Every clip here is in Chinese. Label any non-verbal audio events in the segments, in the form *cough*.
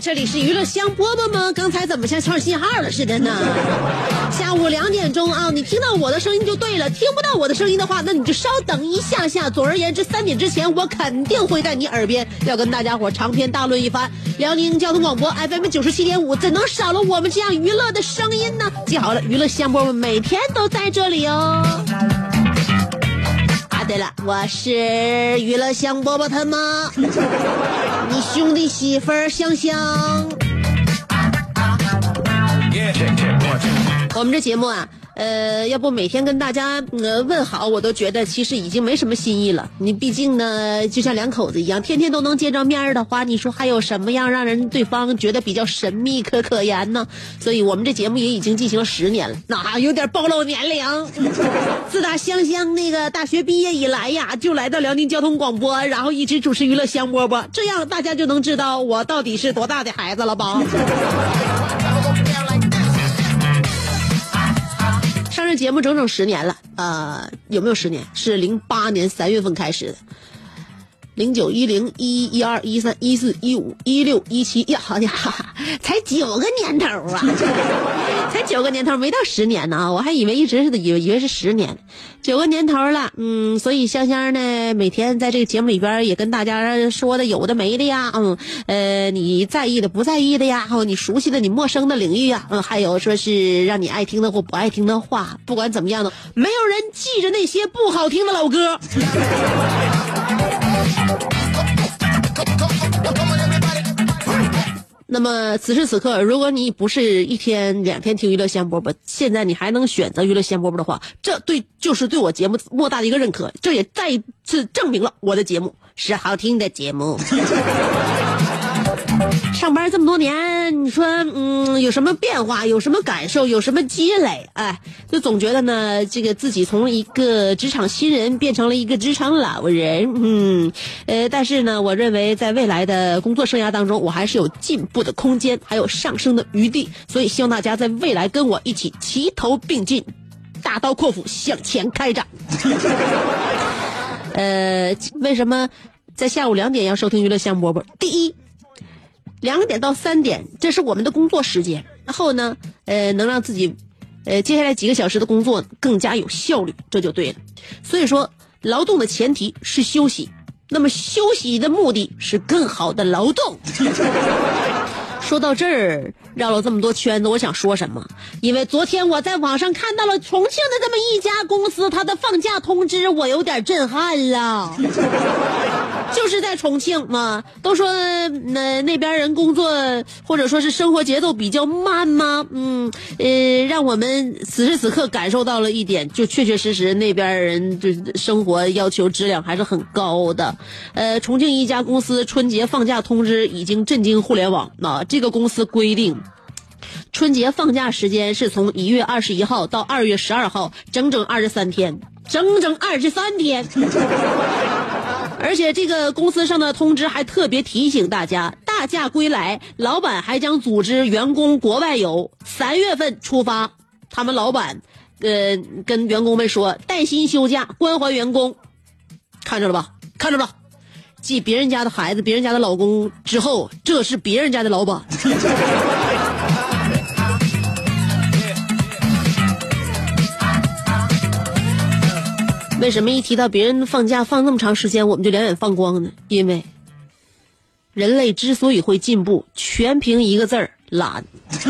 这里是娱乐香饽饽吗？刚才怎么像串信号了似的呢？下午两点钟啊，你听到我的声音就对了，听不到我的声音的话，那你就稍等一下下。总而言之，三点之前我肯定会在你耳边要跟大家伙长篇大论一番。辽宁交通广播 FM 九十七点五，怎能少了我们这样娱乐的声音呢？记好了，娱乐香饽饽每天都在这里哦。啊，对了，我是娱乐香饽饽他妈，你兄弟媳妇儿香香。我们这节目啊，呃，要不每天跟大家呃问好，我都觉得其实已经没什么新意了。你毕竟呢，就像两口子一样，天天都能见着面的话，你说还有什么样让人对方觉得比较神秘可可言呢？所以我们这节目也已经进行了十年了，那有点暴露年龄。自打香香那个大学毕业以来呀，就来到辽宁交通广播，然后一直主持娱乐香饽饽，这样大家就能知道我到底是多大的孩子了吧？节目整整十年了，呃，有没有十年？是零八年三月份开始的，零九一零一一二一三一四一五一六一七呀，好家伙，才九个年头啊，才九个年头，没到十年呢，我还以为一直是以为以为是十年，九个年头了，嗯，所以香香呢，每天在这个节目里边也跟大家说的有的没的呀，嗯，呃，你在意的不在意的呀，还有你熟悉的你陌生的领域呀，嗯，还有说是让你爱听的或不爱听的话，不管怎么样的，没有人记着那些不好听的老歌。*laughs* 那么此时此刻，如果你不是一天两天听娱乐先播播，现在你还能选择娱乐先播播的话，这对就是对我节目莫大的一个认可，这也再一次证明了我的节目是好听的节目。上班这么多年，你说嗯有什么变化，有什么感受，有什么积累？哎，就总觉得呢，这个自己从一个职场新人变成了一个职场老人。嗯，呃，但是呢，我认为在未来的工作生涯当中，我还是有进步的空间，还有上升的余地。所以希望大家在未来跟我一起齐头并进，大刀阔斧向前开展。*laughs* 呃，为什么在下午两点要收听娱乐香饽饽？第一。两点到三点，这是我们的工作时间。然后呢，呃，能让自己，呃，接下来几个小时的工作更加有效率，这就对了。所以说，劳动的前提是休息，那么休息的目的是更好的劳动。说到这儿，绕了这么多圈子，我想说什么？因为昨天我在网上看到了重庆的这么一家公司，它的放假通知，我有点震撼了。*laughs* 就是在重庆嘛，都说那那边人工作或者说是生活节奏比较慢吗？嗯，呃，让我们此时此刻感受到了一点，就确确实实那边人就生活要求质量还是很高的。呃，重庆一家公司春节放假通知已经震惊互联网啊！这个公司规定。春节放假时间是从一月二十一号到二月十二号，整整二十三天，整整二十三天。*laughs* 而且这个公司上的通知还特别提醒大家，大假归来，老板还将组织员工国外游，三月份出发。他们老板，呃，跟员工们说，带薪休假，关怀员工。看着了吧，看着了，继别人家的孩子、别人家的老公之后，这是别人家的老板。*laughs* 为什么一提到别人放假放那么长时间，我们就两眼放光呢？因为人类之所以会进步，全凭一个字儿——懒。*laughs*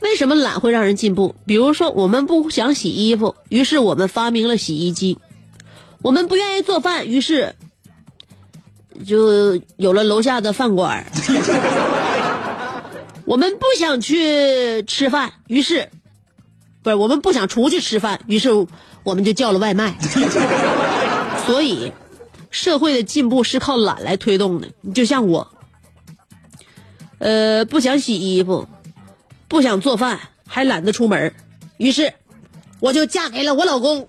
为什么懒会让人进步？比如说，我们不想洗衣服，于是我们发明了洗衣机；我们不愿意做饭，于是就有了楼下的饭馆 *laughs* 我们不想去吃饭，于是不是我们不想出去吃饭，于是我们就叫了外卖。*laughs* 所以，社会的进步是靠懒来推动的。就像我，呃，不想洗衣服。不想做饭，还懒得出门于是我就嫁给了我老公。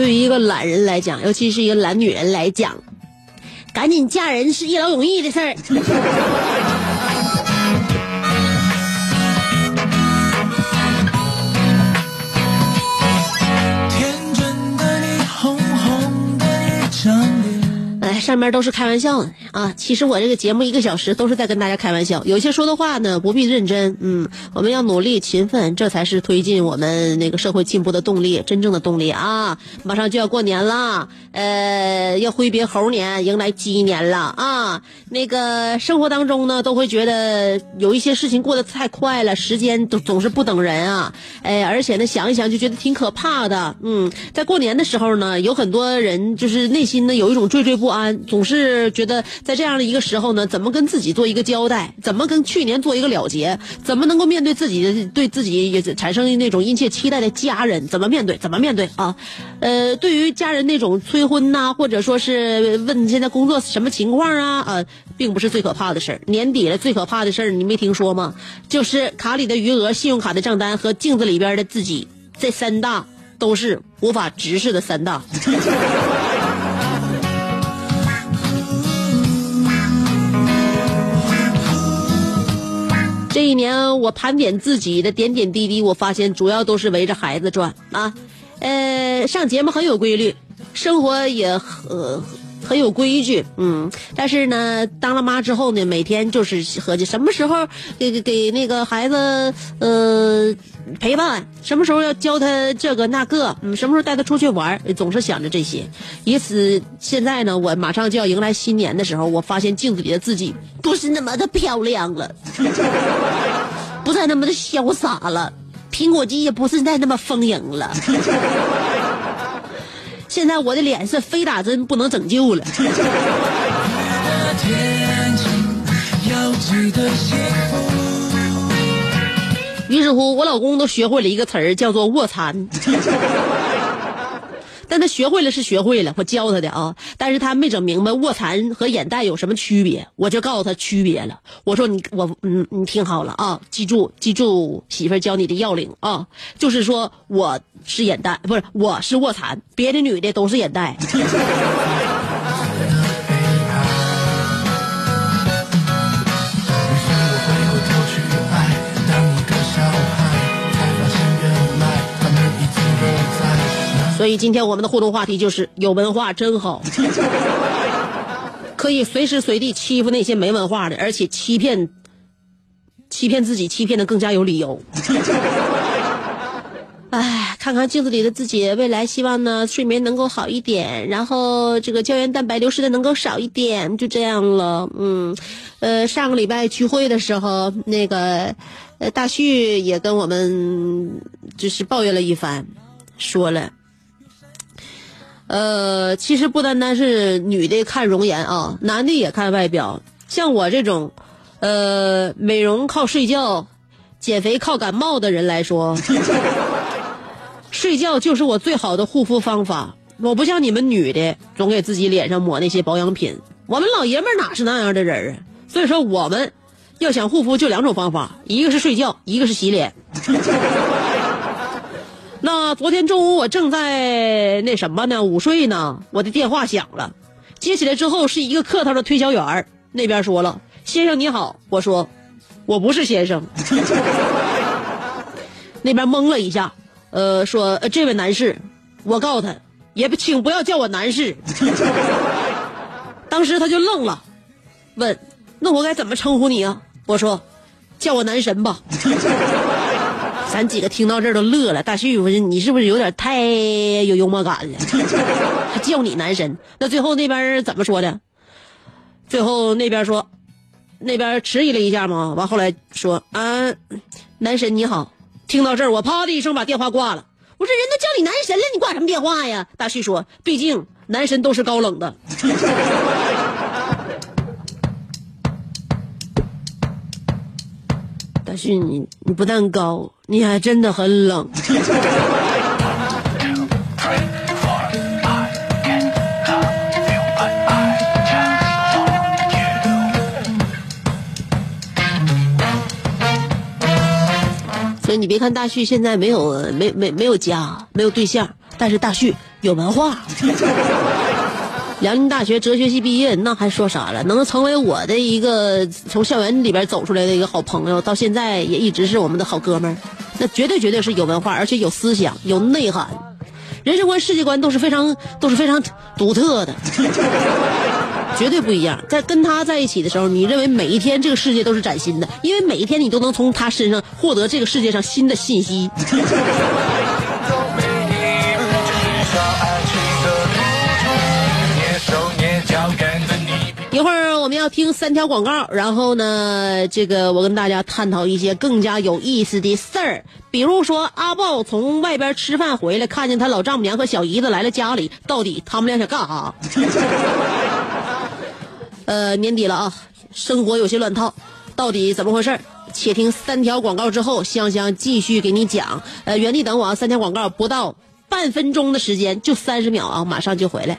对于一个懒人来讲，尤其是一个懒女人来讲，赶紧嫁人是一劳永逸的事儿。上面都是开玩笑的啊！其实我这个节目一个小时都是在跟大家开玩笑，有些说的话呢不必认真。嗯，我们要努力勤奋，这才是推进我们那个社会进步的动力，真正的动力啊！马上就要过年了，呃，要挥别猴年，迎来鸡年了啊！那个生活当中呢，都会觉得有一些事情过得太快了，时间都总是不等人啊！哎，而且呢，想一想就觉得挺可怕的。嗯，在过年的时候呢，有很多人就是内心呢有一种惴惴不安。总是觉得在这样的一个时候呢，怎么跟自己做一个交代？怎么跟去年做一个了结？怎么能够面对自己对自己也产生那种殷切期待的家人？怎么面对？怎么面对啊？呃，对于家人那种催婚呐，或者说是问现在工作什么情况啊？啊，并不是最可怕的事儿。年底了，最可怕的事儿你没听说吗？就是卡里的余额、信用卡的账单和镜子里边的自己，这三大都是无法直视的三大。这一年，我盘点自己的点点滴滴，我发现主要都是围着孩子转啊。呃，上节目很有规律，生活也很很有规矩，嗯。但是呢，当了妈之后呢，每天就是合计什么时候给给给那个孩子呃陪伴，什么时候要教他这个那个，嗯，什么时候带他出去玩，总是想着这些。以此，现在呢，我马上就要迎来新年的时候，我发现镜子里的自己不是那么的漂亮了，*laughs* 不再那么的潇洒了，苹果肌也不是再那么丰盈了。现在我的脸是非打针不能拯救了。*laughs* 于是乎，我老公都学会了一个词儿，叫做卧蚕。但他学会了是学会了，我教他的啊。但是他没整明白卧蚕和眼袋有什么区别，我就告诉他区别了。我说你我嗯你听好了啊，记住记住媳妇教你的要领啊，就是说我是眼袋，不是我是卧蚕，别的女的都是眼袋。所以今天我们的互动话题就是有文化真好，*laughs* 可以随时随地欺负那些没文化的，而且欺骗，欺骗自己，欺骗的更加有理由。*laughs* 哎，看看镜子里的自己，未来希望呢睡眠能够好一点，然后这个胶原蛋白流失的能够少一点，就这样了。嗯，呃，上个礼拜聚会的时候，那个呃大旭也跟我们就是抱怨了一番，说了。呃，其实不单单是女的看容颜啊，男的也看外表。像我这种，呃，美容靠睡觉，减肥靠感冒的人来说，*laughs* 睡觉就是我最好的护肤方法。我不像你们女的，总给自己脸上抹那些保养品。我们老爷们哪是那样的人啊？所以说，我们要想护肤，就两种方法，一个是睡觉，一个是洗脸。那昨天中午我正在那什么呢，午睡呢，我的电话响了，接起来之后是一个客套的推销员那边说了：“先生你好。”我说：“我不是先生。*laughs* ”那边懵了一下，呃，说：“这位男士，我告诉他，也不请不要叫我男士。*laughs* ”当时他就愣了，问：“那我该怎么称呼你啊？”我说：“叫我男神吧。”咱几个听到这儿都乐了。大旭，我说你是不是有点太有幽默感了？*laughs* 还叫你男神？那最后那边怎么说的？最后那边说，那边迟疑了一下嘛，完后来说啊，男神你好。听到这儿，我啪的一声把电话挂了。我说人都叫你男神了，你挂什么电话呀？大旭说，毕竟男神都是高冷的。大旭，你你不但高，你还真的很冷。所以你别看大旭现在没有没没没有家，没有对象，但是大旭有文化。辽宁大学哲学系毕业，那还说啥了？能成为我的一个从校园里边走出来的一个好朋友，到现在也一直是我们的好哥们儿。那绝对绝对是有文化，而且有思想、有内涵，人生观、世界观都是非常都是非常独特的，*laughs* 绝对不一样。在跟他在一起的时候，你认为每一天这个世界都是崭新的，因为每一天你都能从他身上获得这个世界上新的信息。要听三条广告，然后呢，这个我跟大家探讨一些更加有意思的事儿，比如说阿豹从外边吃饭回来，看见他老丈母娘和小姨子来了家里，到底他们俩想干啥？呃，年底了啊，生活有些乱套，到底怎么回事？且听三条广告之后，香香继续给你讲。呃，原地等我啊，三条广告不到半分钟的时间，就三十秒啊，马上就回来。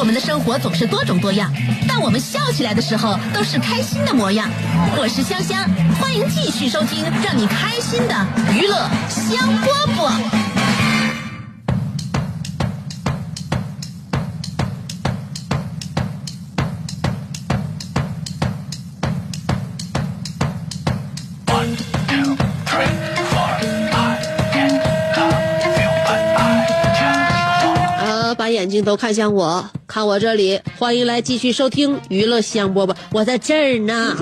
我们的生活总是多种多样，但我们笑起来的时候都是开心的模样。我是香香，欢迎继续收听让你开心的娱乐香饽饽。啊，把眼睛都看向我，看我这里，欢迎来继续收听娱乐香饽饽，我在这儿呢。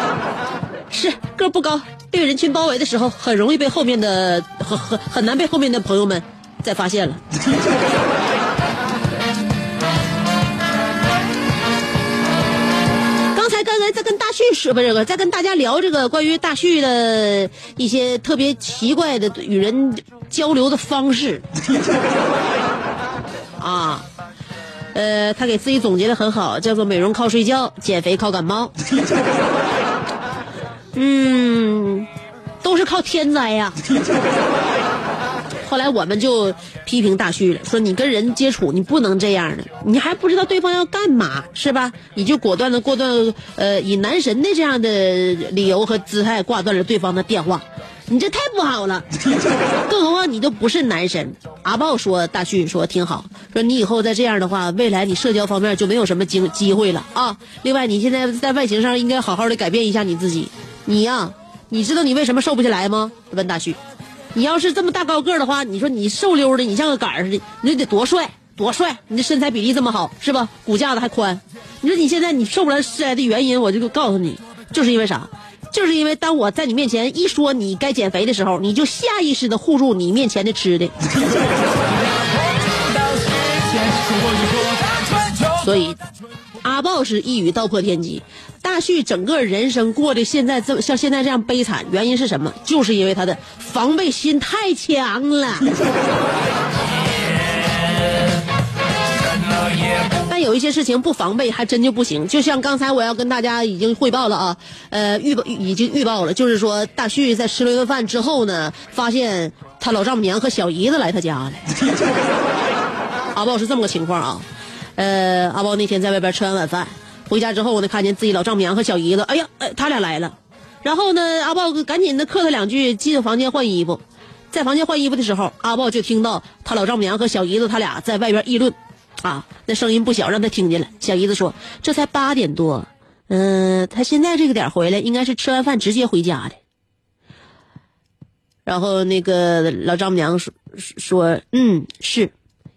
*laughs* 是个儿不高，被人群包围的时候，很容易被后面的很很很难被后面的朋友们再发现了。*laughs* 刚才刚才在跟大旭说，不是在跟大家聊这个关于大旭的一些特别奇怪的与人交流的方式。*laughs* 啊，呃，他给自己总结的很好，叫做美容靠睡觉，减肥靠感冒。*laughs* 嗯，都是靠天灾呀。后来我们就批评大旭了，说你跟人接触你不能这样的，你还不知道对方要干嘛是吧？你就果断的过断呃以男神的这样的理由和姿态挂断了对方的电话，你这太不好了。更何况你都不是男神。阿豹说大旭说挺好，说你以后再这样的话，未来你社交方面就没有什么机机会了啊。另外你现在在外形上应该好好的改变一下你自己。你呀、你知道你为什么瘦不下来吗？问大旭。你要是这么大高个的话，你说你瘦溜的，你像个杆似的，你得多帅多帅！你这身材比例这么好，是吧？骨架子还宽。你说你现在你瘦不来来的原因，我就告诉你，就是因为啥？就是因为当我在你面前一说你该减肥的时候，你就下意识的护住你面前的吃的。所以，阿豹是一语道破天机。大旭整个人生过得现在这像现在这样悲惨，原因是什么？就是因为他的防备心太强了。但有一些事情不防备还真就不行，就像刚才我要跟大家已经汇报了啊，呃，预报已经预报了，就是说大旭在吃了一顿饭之后呢，发现他老丈母娘和小姨子来他家了。*laughs* 阿豹是这么个情况啊，呃，阿豹那天在外边吃完晚饭，回家之后呢，看见自己老丈母娘和小姨子，哎呀，哎，他俩来了。然后呢，阿豹赶紧的客他两句，进房间换衣服。在房间换衣服的时候，阿豹就听到他老丈母娘和小姨子他俩在外边议论，啊，那声音不小，让他听见了。小姨子说：“这才八点多，嗯、他现在这个点回来，应该是吃完饭直接回家的。”然后那个老丈母娘说说：“嗯，是，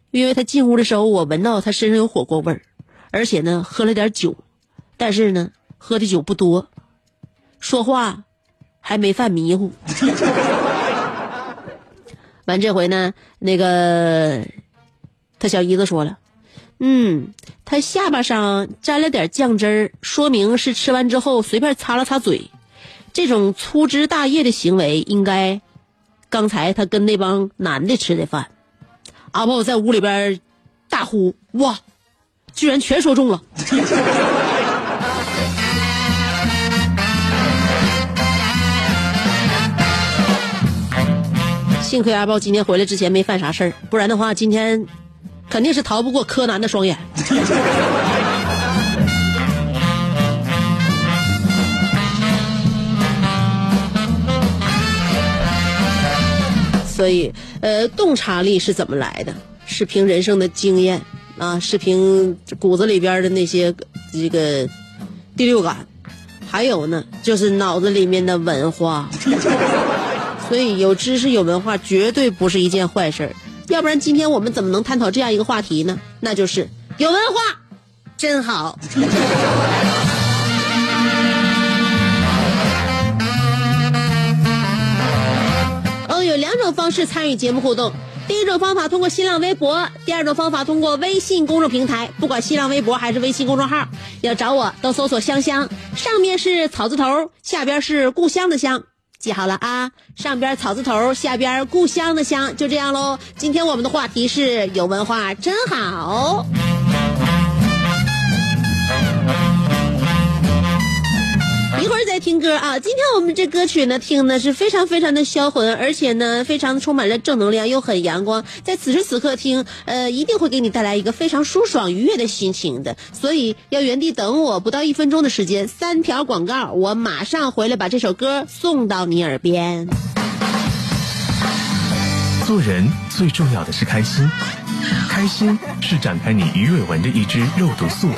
因为他进屋的时候，我闻到他身上有火锅味儿，而且呢喝了点酒，但是呢喝的酒不多，说话还没犯迷糊。*laughs* ”完这回呢，那个他小姨子说了，嗯，他下巴上沾了点酱汁儿，说明是吃完之后随便擦了擦嘴。这种粗枝大叶的行为，应该刚才他跟那帮男的吃的饭。阿豹在屋里边大呼：“哇，居然全说中了！”幸亏阿豹今天回来之前没犯啥事儿，不然的话，今天肯定是逃不过柯南的双眼。所以，呃，洞察力是怎么来的？是凭人生的经验啊，是凭骨子里边的那些这个第六感，还有呢，就是脑子里面的文化。所以有知识有文化绝对不是一件坏事，要不然今天我们怎么能探讨这样一个话题呢？那就是有文化真好。哦，有两种方式参与节目互动。第一种方法通过新浪微博，第二种方法通过微信公众平台。不管新浪微博还是微信公众号，要找我都搜索“香香”，上面是草字头，下边是故乡的乡。记好了啊，上边草字头，下边故乡的乡，就这样喽。今天我们的话题是有文化真好。听歌啊！今天我们这歌曲呢，听的是非常非常的销魂，而且呢，非常充满了正能量，又很阳光。在此时此刻听，呃，一定会给你带来一个非常舒爽愉悦的心情的。所以要原地等我，不到一分钟的时间，三条广告，我马上回来把这首歌送到你耳边。做人最重要的是开心，开心是展开你鱼尾纹的一支肉毒素，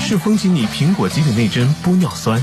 是封紧你苹果肌的那针玻尿酸，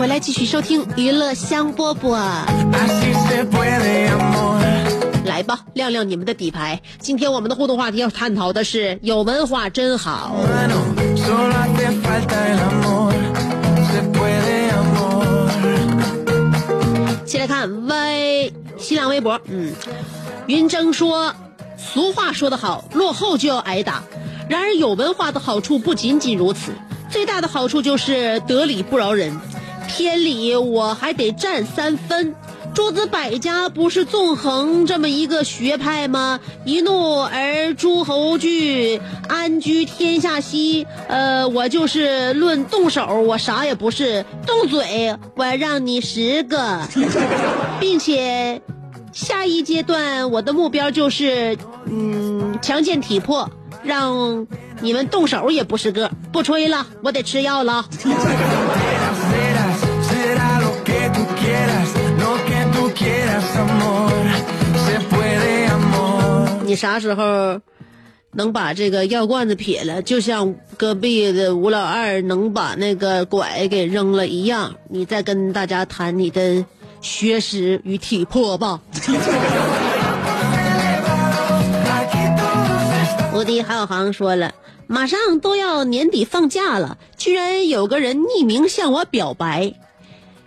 回来，继续收听娱乐香饽饽。来吧，亮亮你们的底牌。今天我们的互动话题要探讨的是有文化真好。先来看微新浪微博，嗯，云峥说，俗话说得好，落后就要挨打。然而有文化的好处不仅仅如此，最大的好处就是得理不饶人，天理我还得占三分。诸子百家不是纵横这么一个学派吗？一怒而诸侯惧，安居天下兮。呃，我就是论动手，我啥也不是；动嘴，我让你十个，*laughs* 并且下一阶段我的目标就是，嗯，强健体魄，让你们动手也不是个。不吹了，我得吃药了。你啥时候能把这个药罐子撇了？就像隔壁的吴老二能把那个拐给扔了一样，你再跟大家谈你的学识与体魄吧。*laughs* 无敌还有航说了，马上都要年底放假了，居然有个人匿名向我表白。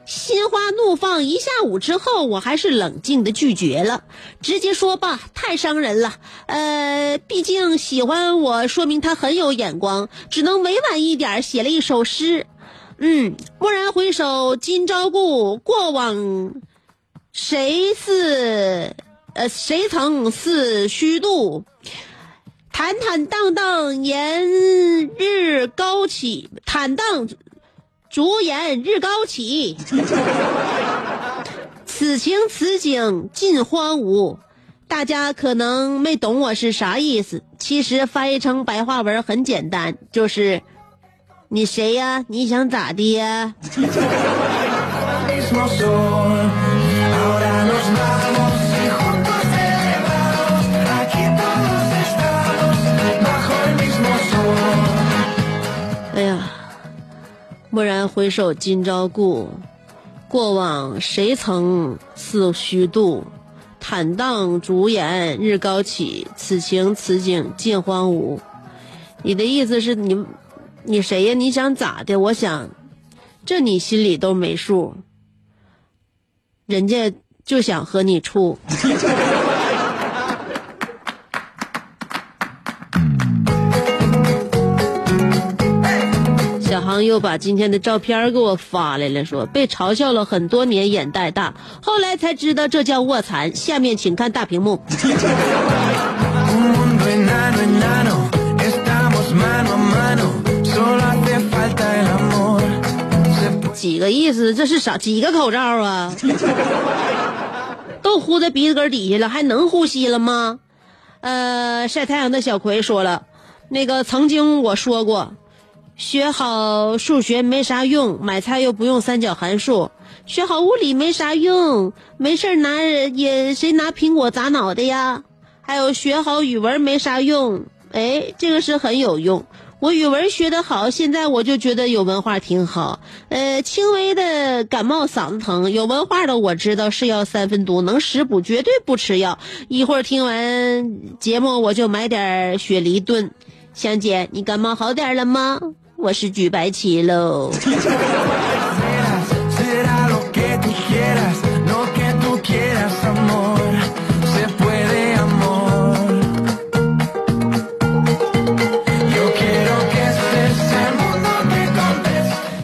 心花怒放一下午之后，我还是冷静的拒绝了，直接说吧，太伤人了。呃，毕竟喜欢我，说明他很有眼光，只能委婉一点，写了一首诗。嗯，蓦然回首，今朝故，过往谁似？呃，谁曾似虚度？坦坦荡荡，炎日高起，坦荡。烛颜日高起，此情此景尽荒芜。大家可能没懂我是啥意思，其实翻译成白话文很简单，就是你谁呀？你想咋的呀？蓦然回首，今朝故，过往谁曾似虚度？坦荡烛颜日高起，此情此景尽荒芜。你的意思是你，你谁呀？你想咋的？我想，这你心里都没数。人家就想和你处。航又把今天的照片给我发来了，说被嘲笑了很多年，眼袋大，后来才知道这叫卧蚕。下面请看大屏幕。几个意思？这是啥？几个口罩啊？*laughs* 都呼在鼻子根底下了，还能呼吸了吗？呃，晒太阳的小葵说了，那个曾经我说过，学好数学没啥用，买菜又不用三角函数；学好物理没啥用，没事儿拿也谁拿苹果砸脑袋呀？还有学好语文没啥用，哎，这个是很有用。我语文学得好，现在我就觉得有文化挺好。呃，轻微的感冒嗓子疼，有文化的我知道是药三分毒，能食补，绝对不吃药。一会儿听完节目，我就买点雪梨炖。香姐，你感冒好点了吗？我是举白旗喽。*laughs*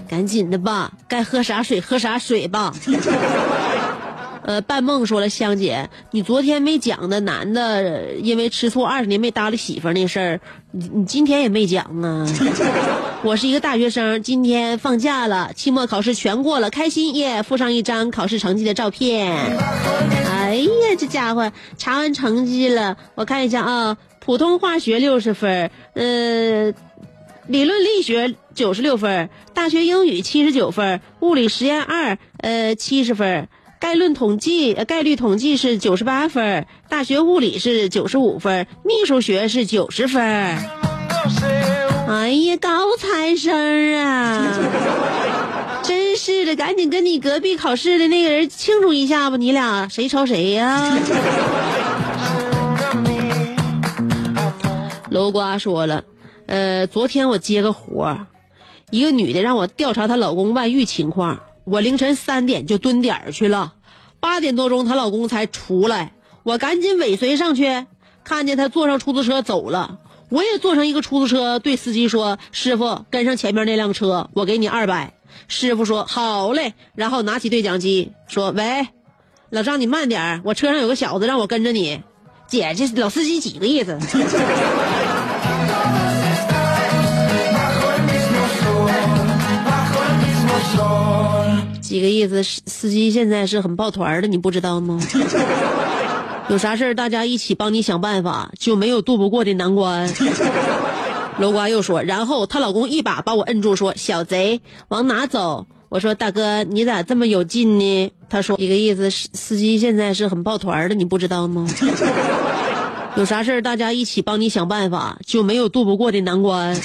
赶紧的吧该喝啥水喝啥水吧。呃，半梦说了，香姐，你昨天没讲的男的因为吃醋二十年没搭理媳妇那事儿，你你今天也没讲啊。*laughs* 我是一个大学生，今天放假了，期末考试全过了，开心耶！附上一张考试成绩的照片。哎呀，这家伙查完成绩了，我看一下啊，普通化学六十分，呃，理论力学九十六分，大学英语七十九分，物理实验二呃七十分，概论统计呃概率统计是九十八分，大学物理是九十五分，秘书学是九十分。哎呀，高材生啊！*laughs* 真是的，赶紧跟你隔壁考试的那个人庆祝一下吧，你俩谁抄谁呀、楼瓜说了，呃，昨天我接个活儿，一个女的让我调查她老公外遇情况，我凌晨三点就蹲点儿去了，八点多钟她老公才出来，我赶紧尾随上去，看见他坐上出租车走了，我也坐上一个出租车，对司机说：“师傅，跟上前面那辆车，我给你二百。”师傅说：“好嘞。”然后拿起对讲机说：“喂，老张，你慢点儿，我车上有个小子让我跟着你。”姐，这老司机几个意思？几个意思？司司机现在是很抱团的，你不知道吗？*laughs* 有啥事儿大家一起帮你想办法，就没有渡不过的难关。*laughs* 楼瓜又说，然后她老公一把把我摁住，说：“小贼，往哪走？”我说：“大哥，你咋这么有劲呢？”他说：“一个意思，司司机现在是很抱团的，你不知道吗？*laughs* 有啥事儿大家一起帮你想办法，就没有渡不过的难关。”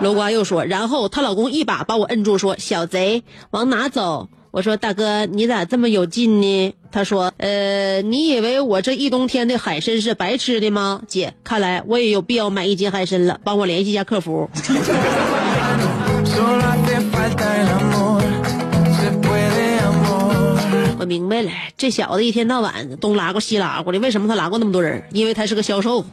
楼瓜又说，然后她老公一把把我摁住，说：“小贼，往哪走？”我说：“大哥，你咋这么有劲呢？”他说：“呃，你以为我这一冬天的海参是白吃的吗？姐，看来我也有必要买一斤海参了，帮我联系一下客服。*laughs* 我明白了，这小子一天到晚东拉过西拉过的，为什么他拉过那么多人？因为他是个销售。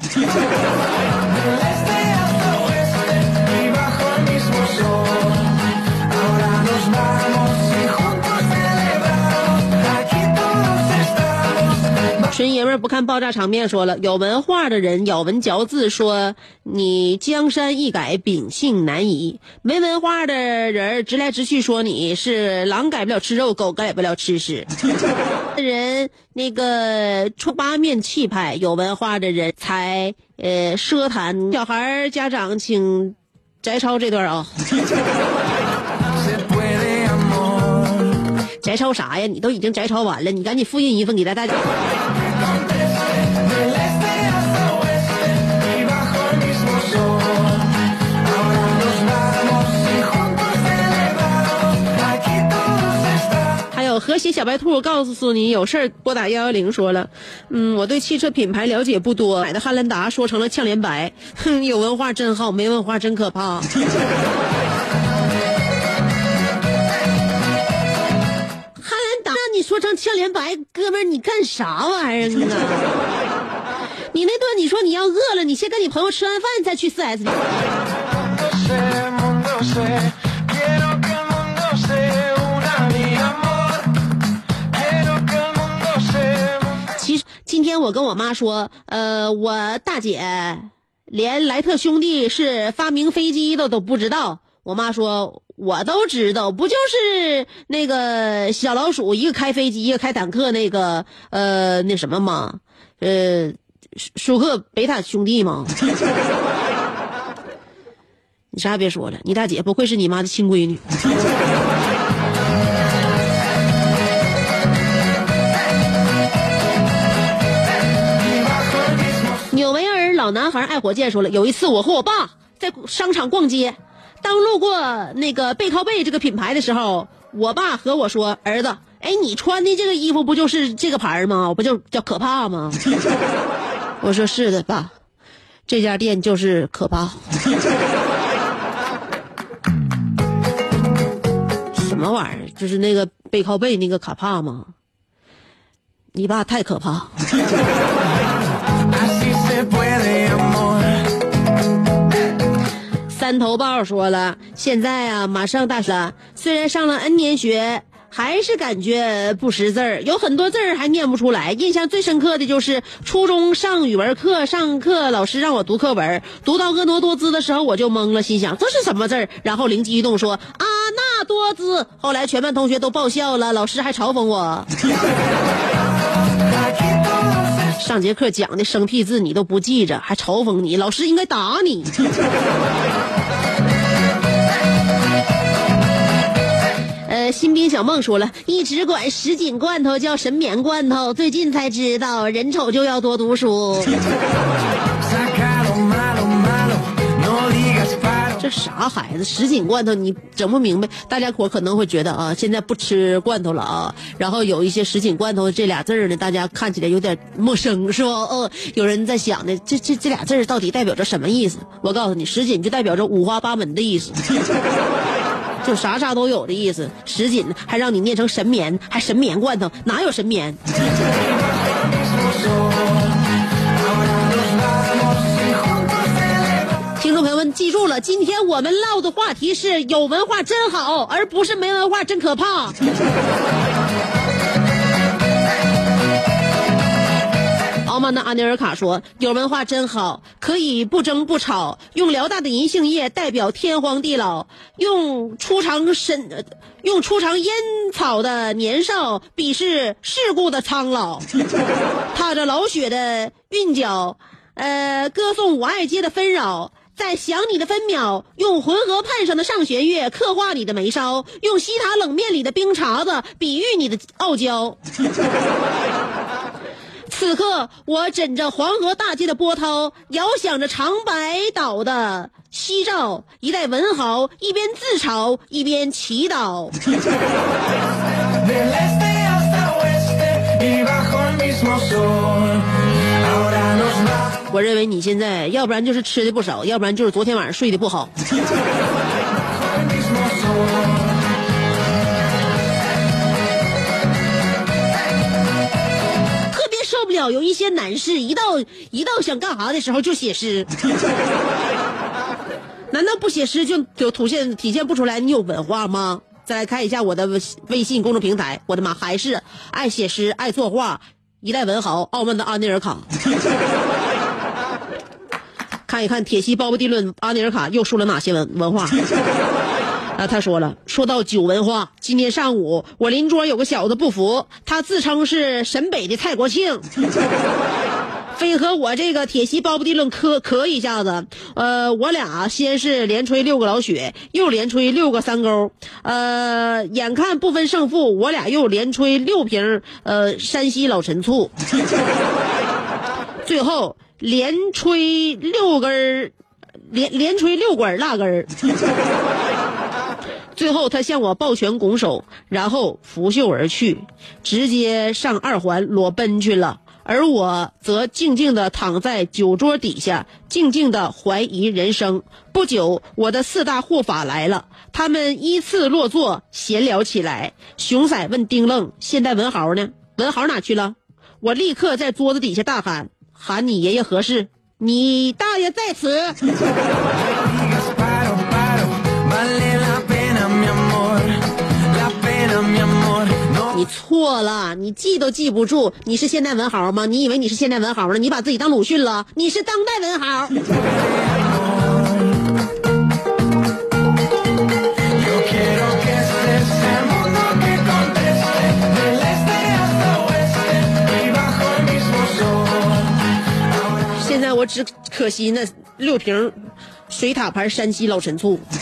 纯爷们儿不看爆炸场面，说了有文化的人咬文嚼字说你江山易改，秉性难移；没文化的人直来直去说你是狼改不了吃肉，狗改不了吃屎。人那个出八面气派，有文化的人才呃奢谈。小孩家长请摘抄这段啊，摘抄啥呀？你都已经摘抄完了，你赶紧复印一份给大家。和谐小白兔告诉你有事儿拨打幺幺零说了，嗯，我对汽车品牌了解不多，买的汉兰达说成了呛联白，哼，有文化真好，没文化真可怕。*laughs* 汉兰达让你说成呛联白，哥们儿你干啥玩意儿啊？你 *laughs* 那顿你说你要饿了，你先跟你朋友吃完饭再去四 S 店。今天我跟我妈说，呃，我大姐连莱特兄弟是发明飞机的都不知道。我妈说，我都知道，不就是那个小老鼠，一个开飞机，一个开坦克，那个呃那什么吗？呃，舒克贝塔兄弟吗？*laughs* 你啥也别说了，你大姐不愧是你妈的亲闺女。老男孩爱火箭说了，有一次我和我爸在商场逛街，当路过那个背靠背这个品牌的时候，我爸和我说：“儿子，哎，你穿的这个衣服不就是这个牌吗？不就叫可怕吗？” *laughs* 我说：“是的，爸。”这家店就是可怕。什么玩意儿？就是那个背靠背那个卡帕吗？你爸太可怕。三头豹说了，现在啊，马上大三，虽然上了 N 年学，还是感觉不识字儿，有很多字儿还念不出来。印象最深刻的就是初中上语文课，上课老师让我读课文，读到婀娜多姿的时候我就懵了，心想这是什么字儿？然后灵机一动说啊那多姿。后来全班同学都爆笑了，老师还嘲讽我。上节课讲的生僻字你都不记着，还嘲讽你，老师应该打你。*laughs* 呃，新兵小梦说了，一直管什锦罐头叫神棉罐头，最近才知道人丑就要多读书。啥孩子？什锦罐头你整不明白，大家伙可能会觉得啊，现在不吃罐头了啊，然后有一些什锦罐头这俩字儿呢，大家看起来有点陌生，是吧？呃，有人在想呢，这这这俩字儿到底代表着什么意思？我告诉你，什锦就代表着五花八门的意思。*laughs* 就啥啥都有的意思，什锦还让你念成神棉，还神棉罐头，哪有神棉？们，记住了，今天我们唠的话题是有文化真好，而不是没文化真可怕。*laughs* 傲慢的阿尼尔卡说：“有文化真好，可以不争不吵，用辽大的银杏叶代表天荒地老，用初尝深，呃用初尝烟草的年少鄙视世故的苍老，踏着老雪的韵脚，呃，歌颂我爱街的纷扰。”在想你的分秒，用浑河畔上的上弦月刻画你的眉梢，用西塔冷面里的冰碴子比喻你的傲娇。*laughs* 此刻，我枕着黄河大街的波涛，遥想着长白岛的夕照。一代文豪一边自嘲，一边祈祷。*laughs* 我认为你现在要不然就是吃的不少，要不然就是昨天晚上睡得不好。*laughs* 特别受不了有一些男士一到一到想干啥的时候就写诗，*laughs* 难道不写诗就就体现体现不出来你有文化吗？再来看一下我的微微信公众平台，我的妈，还是爱写诗、爱作画，一代文豪，傲慢的阿内尔卡。*laughs* 看一看铁西包勃地伦，阿尼尔卡又说了哪些文文化？*laughs* 啊，他说了，说到酒文化，今天上午我邻桌有个小子不服，他自称是沈北的蔡国庆，*laughs* 非和我这个铁西包勃地伦磕磕一下子。呃，我俩先是连吹六个老雪，又连吹六个三勾，呃，眼看不分胜负，我俩又连吹六瓶呃山西老陈醋，*laughs* 最后连吹六根儿，连连吹六管蜡根儿。*laughs* 最后，他向我抱拳拱手，然后拂袖而去，直接上二环裸奔去了。而我则静静地躺在酒桌底下，静静地怀疑人生。不久，我的四大护法来了，他们依次落座，闲聊起来。熊仔问丁愣：“现在文豪呢？文豪哪去了？”我立刻在桌子底下大喊：“喊你爷爷合适！你大爷在此！” *laughs* 你错了，你记都记不住，你是现代文豪吗？你以为你是现代文豪了？你把自己当鲁迅了？你是当代文豪。可惜那六瓶水塔牌山西老陈醋。*laughs*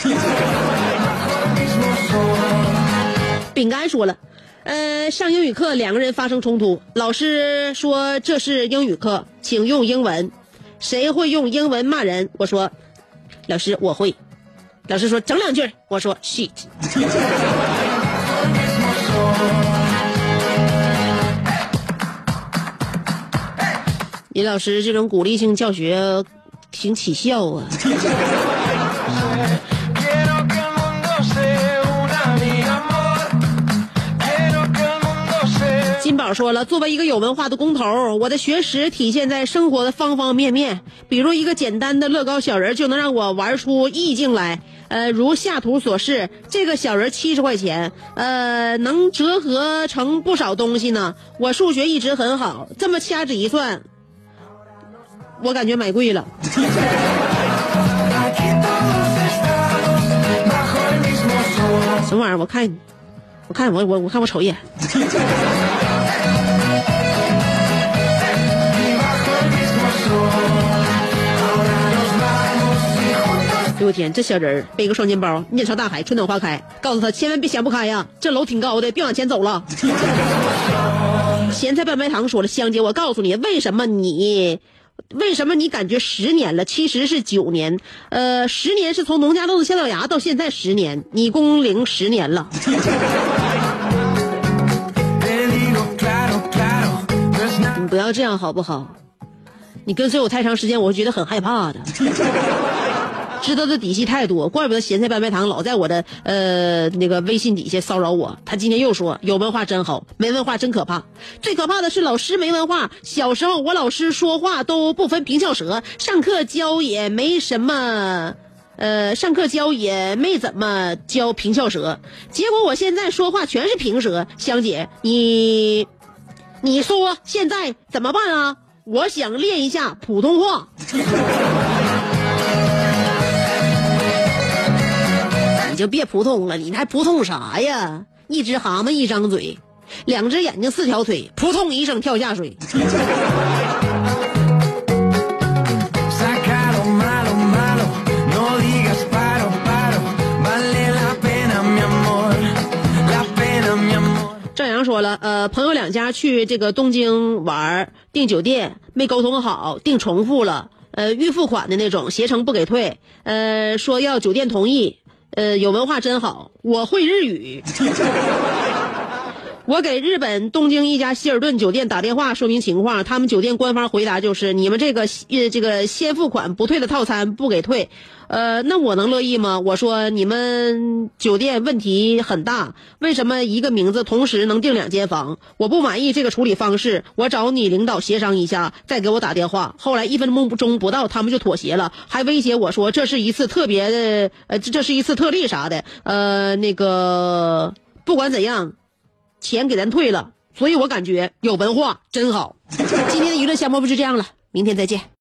饼干说了，呃，上英语课两个人发生冲突，老师说这是英语课，请用英文。谁会用英文骂人？我说，老师我会。老师说整两句，我说 shit。李老师这种鼓励性教学，挺起效啊！金宝说了，作为一个有文化的工头，我的学识体现在生活的方方面面。比如一个简单的乐高小人就能让我玩出意境来。呃，如下图所示，这个小人七十块钱，呃，能折合成不少东西呢。我数学一直很好，这么掐指一算，我感觉买贵了。什么玩意儿？我看，我看我我我看我瞅一眼。哎呦我天，这小人儿背个双肩包，面朝大海，春暖花开，告诉他千万别想不开呀，这楼挺高的，别往前走了。*laughs* 咸菜拌白糖说了，香姐，我告诉你，为什么你，为什么你感觉十年了，其实是九年，呃，十年是从农家豆子下到芽到现在十年，你工龄十年了。你不要这样好不好？你跟随我太长时间，我会觉得很害怕的。知道的底细太多，怪不得咸菜拌白糖老在我的呃那个微信底下骚扰我。他今天又说有文化真好，没文化真可怕。最可怕的是老师没文化。小时候我老师说话都不分平翘舌，上课教也没什么。呃，上课教也没怎么教平翘舌，结果我现在说话全是平舌。香姐，你你说现在怎么办啊？我想练一下普通话。就别扑通了，你还扑通啥呀？一只蛤蟆一张嘴，两只眼睛四条腿，扑通一声跳下水。赵阳说了，呃，朋友两家去这个东京玩，订酒店没沟通好，订重复了，呃，预付款的那种，携程不给退，呃，说要酒店同意，呃，有文化真好，我会日语。我给日本东京一家希尔顿酒店打电话说明情况，他们酒店官方回答就是你们这个呃这个先付款不退的套餐不给退，呃，那我能乐意吗？我说你们酒店问题很大，为什么一个名字同时能订两间房？我不满意这个处理方式，我找你领导协商一下，再给我打电话。后来一分钟不到，他们就妥协了，还威胁我说这是一次特别的，呃，这这是一次特例啥的，呃，那个不管怎样。钱给咱退了，所以我感觉有文化真好。今天的娱乐项目就是这样了，明天再见。